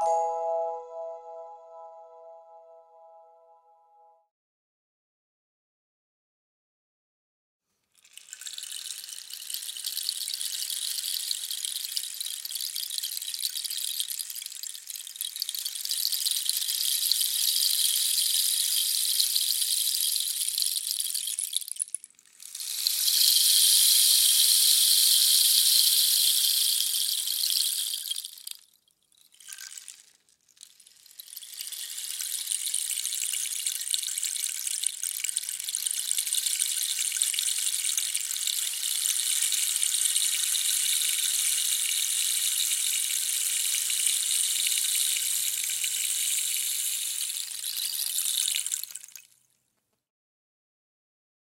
you